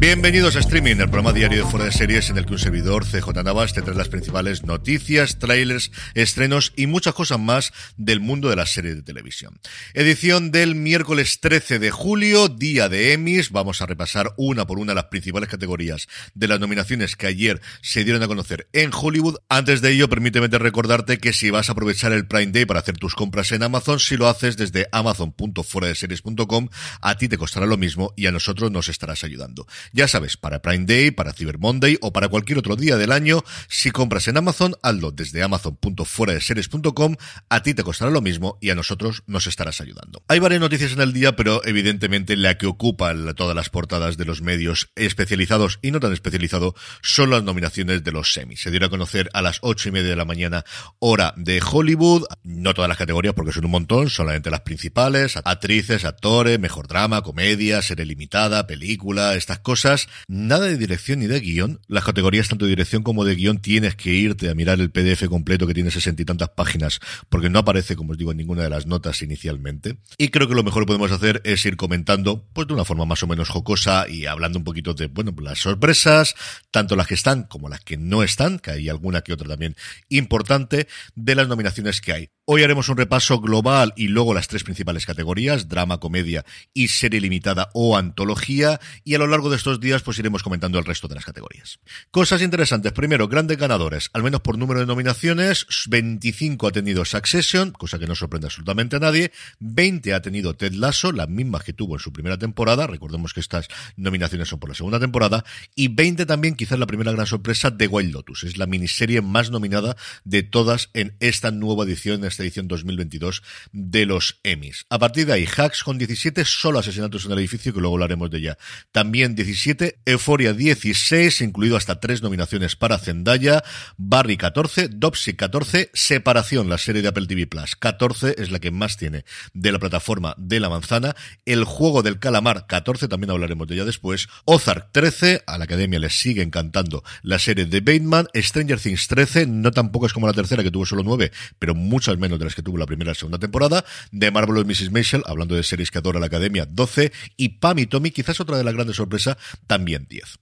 Bienvenidos a Streaming, el programa diario de Fuera de Series en el que un servidor, CJ Navas, te trae las principales noticias, trailers, estrenos y muchas cosas más del mundo de las series de televisión. Edición del miércoles 13 de julio, día de Emmys. Vamos a repasar una por una las principales categorías de las nominaciones que ayer se dieron a conocer en Hollywood. Antes de ello, permíteme recordarte que si vas a aprovechar el Prime Day para hacer tus compras en Amazon, si lo haces desde amazon.fueradeseries.com, a ti te costará lo mismo y a nosotros nos estarás ayudando. Ya sabes, para Prime Day, para Cyber Monday o para cualquier otro día del año, si compras en Amazon, hazlo desde amazon.fueradeseries.com, a ti te costará lo mismo y a nosotros nos estarás ayudando. Hay varias noticias en el día, pero evidentemente la que ocupa todas las portadas de los medios especializados y no tan especializados son las nominaciones de los semis. Se dieron a conocer a las ocho y media de la mañana, hora de Hollywood, no todas las categorías porque son un montón, solamente las principales, actrices, actores, mejor drama, comedia, serie limitada, película, estas cosas nada de dirección ni de guion. Las categorías tanto de dirección como de guion tienes que irte a mirar el PDF completo que tiene sesenta y tantas páginas, porque no aparece, como os digo, en ninguna de las notas inicialmente. Y creo que lo mejor que podemos hacer es ir comentando, pues de una forma más o menos jocosa y hablando un poquito de, bueno, las sorpresas, tanto las que están como las que no están, que hay alguna que otra también importante, de las nominaciones que hay. Hoy haremos un repaso global y luego las tres principales categorías, drama, comedia y serie limitada o antología, y a lo largo de estos días pues iremos comentando el resto de las categorías. Cosas interesantes. Primero, grandes ganadores, al menos por número de nominaciones, 25 ha tenido Succession, cosa que no sorprende absolutamente a nadie, 20 ha tenido Ted Lasso, las mismas que tuvo en su primera temporada, recordemos que estas nominaciones son por la segunda temporada, y 20 también, quizás la primera gran sorpresa, de Wild Lotus, es la miniserie más nominada de todas en esta nueva edición, esta edición 2022 de los Emmys. A partir de ahí, Hacks con 17, solo asesinatos en el edificio, que luego hablaremos de ella. También 17, Euphoria 16, incluido hasta tres nominaciones para Zendaya, Barry 14, Dopsy 14, Separación, la serie de Apple TV Plus. 14, es la que más tiene de la plataforma de la manzana, El juego del calamar 14, también hablaremos de ella después, Ozark 13, a la academia le sigue encantando la serie de Bateman, Stranger Things 13, no tampoco es como la tercera que tuvo solo 9, pero muchas menos de las que tuvo la primera y segunda temporada, de Marvelous Mrs. Maisel, hablando de series que adora la academia 12, y Pam y Tommy, quizás otra de las grandes sorpresas, también 10.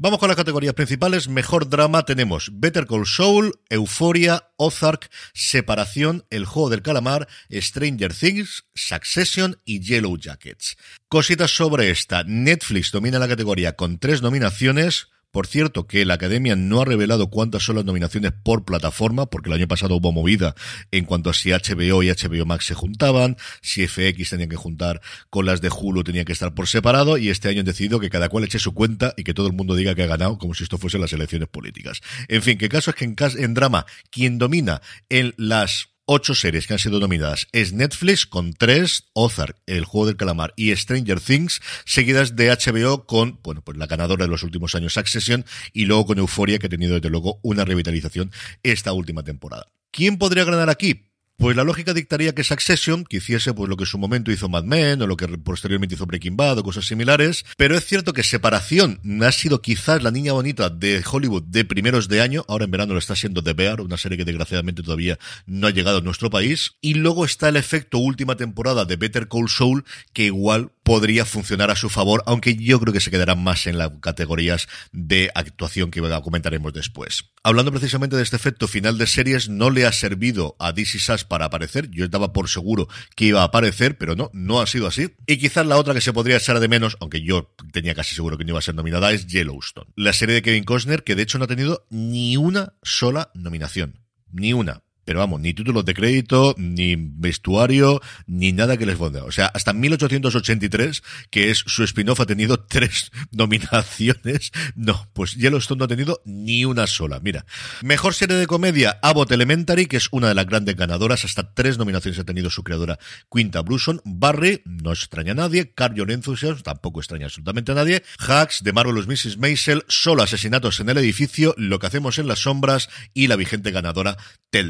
Vamos con las categorías principales. Mejor drama tenemos Better Call Saul, Euphoria, Ozark, Separación, El Juego del Calamar, Stranger Things, Succession y Yellow Jackets. Cositas sobre esta. Netflix domina la categoría con tres nominaciones. Por cierto, que la Academia no ha revelado cuántas son las nominaciones por plataforma, porque el año pasado hubo movida en cuanto a si HBO y HBO Max se juntaban, si FX tenían que juntar con las de Hulu tenían que estar por separado, y este año han decidido que cada cual eche su cuenta y que todo el mundo diga que ha ganado, como si esto fuese las elecciones políticas. En fin, que caso es que en drama, quien domina en las ocho series que han sido nominadas es Netflix con tres, Ozark, El Juego del Calamar y Stranger Things, seguidas de HBO con, bueno, pues la ganadora de los últimos años, Succession, y luego con Euphoria, que ha tenido desde luego una revitalización esta última temporada. ¿Quién podría ganar aquí? Pues la lógica dictaría que Succession, que hiciese pues lo que en su momento hizo Mad Men o lo que posteriormente hizo Breaking Bad o cosas similares, pero es cierto que Separación ha sido quizás la niña bonita de Hollywood de primeros de año, ahora en verano lo está siendo The Bear, una serie que desgraciadamente todavía no ha llegado a nuestro país, y luego está el efecto última temporada de Better Call Saul, que igual podría funcionar a su favor, aunque yo creo que se quedará más en las categorías de actuación que comentaremos después. Hablando precisamente de este efecto final de series, no le ha servido a DC Sass para aparecer. Yo estaba por seguro que iba a aparecer, pero no, no ha sido así. Y quizás la otra que se podría echar de menos, aunque yo tenía casi seguro que no iba a ser nominada, es Yellowstone. La serie de Kevin Costner, que de hecho no ha tenido ni una sola nominación. Ni una. Pero vamos, ni títulos de crédito, ni vestuario, ni nada que les ponga. O sea, hasta 1883, que es su spin-off, ha tenido tres nominaciones. No, pues Yellowstone no ha tenido ni una sola. Mira, mejor serie de comedia, Abbott Elementary, que es una de las grandes ganadoras. Hasta tres nominaciones ha tenido su creadora Quinta Bruson. Barry, no extraña a nadie. Carrion Enthusiasm, tampoco extraña absolutamente a nadie. Hacks, de Marvelous Mrs. Maisel, Solo Asesinatos en el Edificio, Lo que hacemos en las sombras y la vigente ganadora Ted.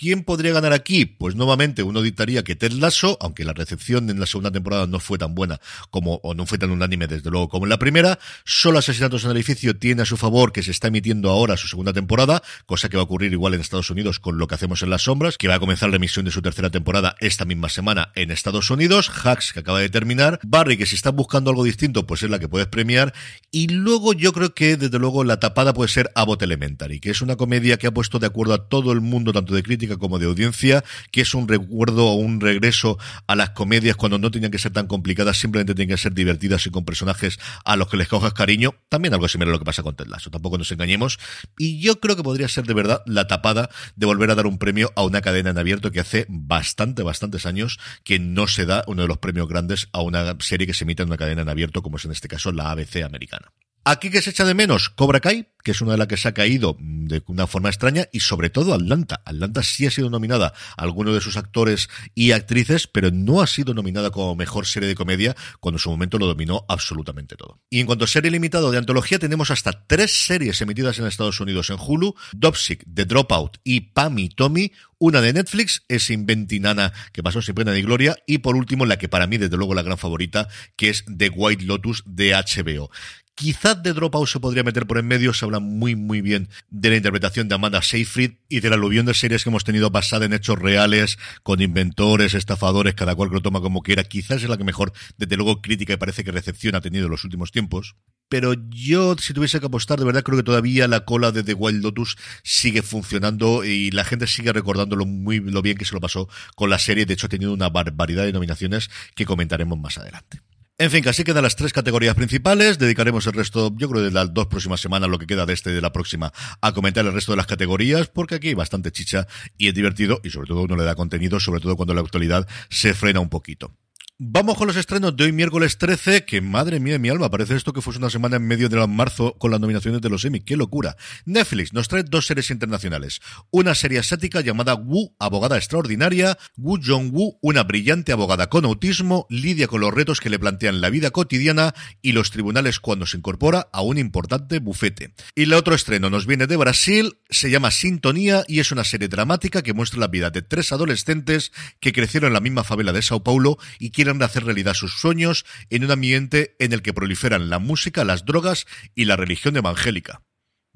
¿Quién podría ganar aquí? Pues nuevamente uno dictaría que Ted Lasso, aunque la recepción en la segunda temporada no fue tan buena como, o no fue tan unánime desde luego como en la primera, solo Asesinatos en el Edificio tiene a su favor que se está emitiendo ahora su segunda temporada, cosa que va a ocurrir igual en Estados Unidos con lo que hacemos en las sombras, que va a comenzar la emisión de su tercera temporada esta misma semana en Estados Unidos, Hacks que acaba de terminar, Barry que si está buscando algo distinto pues es la que puedes premiar, y luego yo creo que desde luego la tapada puede ser Abbott Elementary, que es una comedia que ha puesto de acuerdo a todo el mundo, tanto de crítica como de audiencia, que es un recuerdo o un regreso a las comedias cuando no tenían que ser tan complicadas, simplemente tenían que ser divertidas y con personajes a los que les cojas cariño. También algo similar a lo que pasa con Ted Lasso, tampoco nos engañemos. Y yo creo que podría ser de verdad la tapada de volver a dar un premio a una cadena en abierto que hace bastante, bastantes años que no se da uno de los premios grandes a una serie que se emite en una cadena en abierto, como es en este caso la ABC americana. Aquí que se echa de menos Cobra Kai, que es una de las que se ha caído de una forma extraña, y sobre todo Atlanta. Atlanta sí ha sido nominada a alguno de sus actores y actrices, pero no ha sido nominada como mejor serie de comedia, cuando en su momento lo dominó absolutamente todo. Y en cuanto a serie limitado de antología, tenemos hasta tres series emitidas en Estados Unidos en Hulu, Dopsic, The Dropout y Pam y Tommy, una de Netflix es Inventinana, que pasó sin pena ni gloria, y por último la que para mí desde luego la gran favorita, que es The White Lotus de HBO. Quizás de Dropout se podría meter por en medio, se habla muy muy bien de la interpretación de Amanda Seyfried y del aluvión de series que hemos tenido basada en hechos reales, con inventores, estafadores, cada cual que lo toma como quiera. Quizás es la que mejor, desde luego, crítica y parece que recepción ha tenido en los últimos tiempos. Pero yo, si tuviese que apostar, de verdad creo que todavía la cola de The Wild Lotus sigue funcionando y la gente sigue recordándolo muy lo bien que se lo pasó con la serie. De hecho, ha tenido una barbaridad de nominaciones que comentaremos más adelante. En fin, casi quedan las tres categorías principales. Dedicaremos el resto, yo creo, de las dos próximas semanas, lo que queda de este y de la próxima, a comentar el resto de las categorías, porque aquí hay bastante chicha y es divertido y sobre todo uno le da contenido, sobre todo cuando la actualidad se frena un poquito. Vamos con los estrenos de hoy miércoles 13, que madre mía de mi alma, parece esto que fuese una semana en medio de marzo con las nominaciones de los Emmy, qué locura. Netflix nos trae dos series internacionales, una serie asiática llamada Wu, abogada extraordinaria, Wu Jong-woo, una brillante abogada con autismo, lidia con los retos que le plantean la vida cotidiana y los tribunales cuando se incorpora a un importante bufete. Y el otro estreno nos viene de Brasil, se llama Sintonía y es una serie dramática que muestra la vida de tres adolescentes que crecieron en la misma favela de Sao Paulo y quieren de hacer realidad sus sueños en un ambiente en el que proliferan la música, las drogas y la religión evangélica.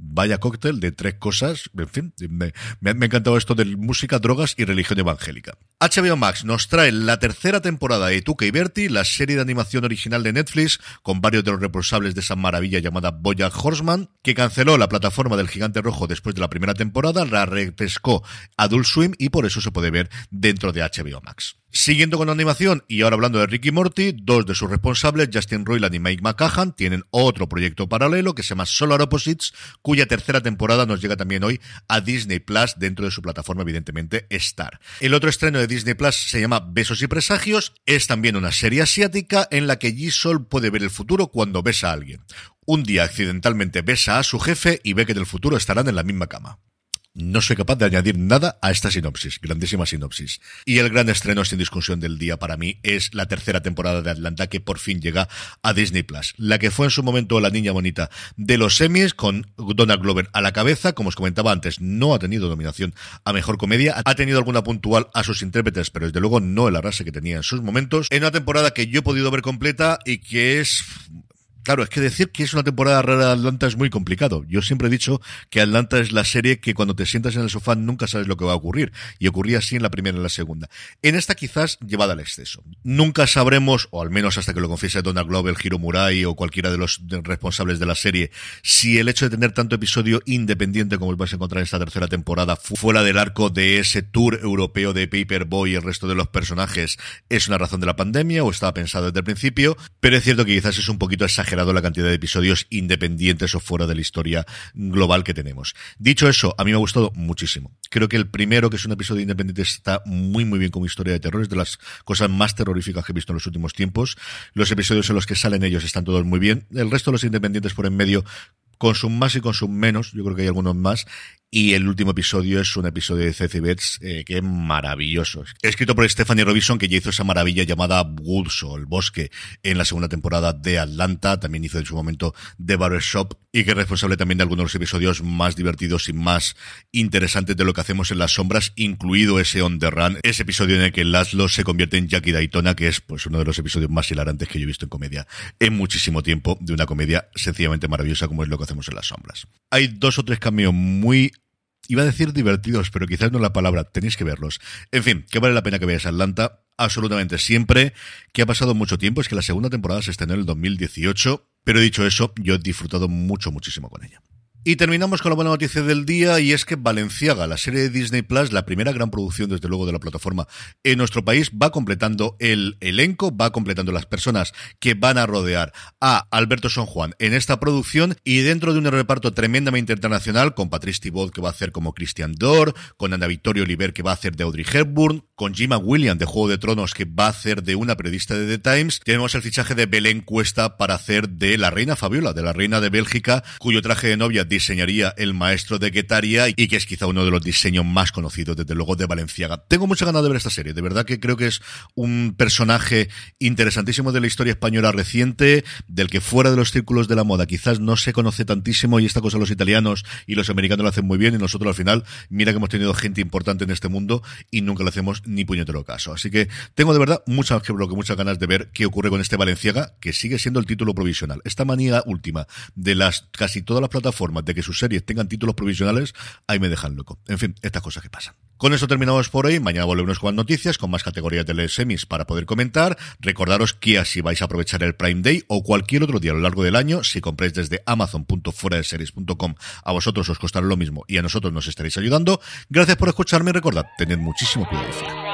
Vaya cóctel de tres cosas. En fin, me, ha encantado esto de música, drogas y religión evangélica. HBO Max nos trae la tercera temporada de Tuca y Bertie, la serie de animación original de Netflix, con varios de los responsables de esa maravilla llamada Bojack Horseman, que canceló la plataforma del Gigante Rojo después de la primera temporada, la repescó Adult Swim y por eso se puede ver dentro de HBO Max. Siguiendo con animación y ahora hablando de Ricky Morty, dos de sus responsables, Justin Roiland y Mike McCahan, tienen otro proyecto paralelo que se llama Solar Opposites, cuya tercera temporada nos llega también hoy a Disney Plus dentro de su plataforma, evidentemente, Star. El otro estreno de Disney Plus se llama Besos y Presagios, es también una serie asiática en la que Ji-Sol puede ver el futuro cuando besa a alguien. Un día accidentalmente besa a su jefe y ve que en el futuro estarán en la misma cama. No soy capaz de añadir nada a esta sinopsis, grandísima sinopsis. Y el gran estreno sin discusión del día para mí es la tercera temporada de Atlanta que por fin llega a Disney Plus. La que fue en su momento la niña bonita de los semis con Donald Glover a la cabeza, como os comentaba antes, no ha tenido nominación a mejor comedia, ha tenido alguna puntual a sus intérpretes, pero desde luego no el arrase que tenía en sus momentos. En una temporada que yo he podido ver completa y que es Claro, es que decir que es una temporada rara de Atlanta es muy complicado. Yo siempre he dicho que Atlanta es la serie que cuando te sientas en el sofá nunca sabes lo que va a ocurrir. Y ocurría así en la primera y en la segunda. En esta quizás llevada al exceso. Nunca sabremos, o al menos hasta que lo confiese Donald Glover, Hiro Murai o cualquiera de los responsables de la serie, si el hecho de tener tanto episodio independiente como vais a encontrar en esta tercera temporada, fuera del arco de ese tour europeo de Paperboy y el resto de los personajes, es una razón de la pandemia o estaba pensado desde el principio. Pero es cierto que quizás es un poquito exagerado la cantidad de episodios independientes o fuera de la historia global que tenemos. Dicho eso, a mí me ha gustado muchísimo. Creo que el primero, que es un episodio independiente, está muy, muy bien como historia de terror. Es de las cosas más terroríficas que he visto en los últimos tiempos. Los episodios en los que salen ellos están todos muy bien. El resto de los independientes por en medio con su más y con su menos, yo creo que hay algunos más, y el último episodio es un episodio de Ceci Betts eh, que es maravilloso. Escrito por Stephanie Robinson, que ya hizo esa maravilla llamada Woods El Bosque en la segunda temporada de Atlanta. También hizo en su momento The Shop y que es responsable también de algunos de los episodios más divertidos y más interesantes de lo que hacemos en las sombras, incluido ese On the Run, ese episodio en el que Laszlo se convierte en Jackie Daytona, que es pues uno de los episodios más hilarantes que yo he visto en comedia en muchísimo tiempo, de una comedia sencillamente maravillosa como es lo que hacemos en las sombras. Hay dos o tres cambios muy Iba a decir divertidos, pero quizás no la palabra, tenéis que verlos. En fin, que vale la pena que veáis Atlanta, absolutamente siempre, que ha pasado mucho tiempo, es que la segunda temporada se estrenó en el 2018, pero dicho eso, yo he disfrutado mucho, muchísimo con ella. Y terminamos con la buena noticia del día y es que Valenciaga, la serie de Disney Plus, la primera gran producción desde luego de la plataforma en nuestro país, va completando el elenco, va completando las personas que van a rodear a Alberto San Juan en esta producción y dentro de un reparto tremendamente internacional con Patrice Thibault que va a hacer como Christian Dor, con Ana Victoria Oliver que va a hacer de Audrey Hepburn, con Jima William de Juego de Tronos que va a hacer de una periodista de The Times, tenemos el fichaje de Belén Cuesta para hacer de la reina Fabiola, de la reina de Bélgica, cuyo traje de novia diseñaría el maestro de Guetaria y que es quizá uno de los diseños más conocidos desde luego de Valenciaga. Tengo mucha ganas de ver esta serie, de verdad que creo que es un personaje interesantísimo de la historia española reciente, del que fuera de los círculos de la moda quizás no se conoce tantísimo y esta cosa los italianos y los americanos lo hacen muy bien y nosotros al final, mira que hemos tenido gente importante en este mundo y nunca lo hacemos ni puñetero caso. Así que tengo de verdad muchas, muchas ganas de ver qué ocurre con este Valenciaga, que sigue siendo el título provisional. Esta manía última de las casi todas las plataformas de que sus series tengan títulos provisionales, ahí me dejan loco. En fin, estas cosas que pasan. Con eso terminamos por hoy. Mañana volvemos con más noticias, con más categorías de semis para poder comentar. Recordaros que así vais a aprovechar el Prime Day o cualquier otro día a lo largo del año, si compráis desde amazon.fueradeseries.com, a vosotros os costará lo mismo y a nosotros nos estaréis ayudando. Gracias por escucharme y recordad, tened muchísimo cuidado.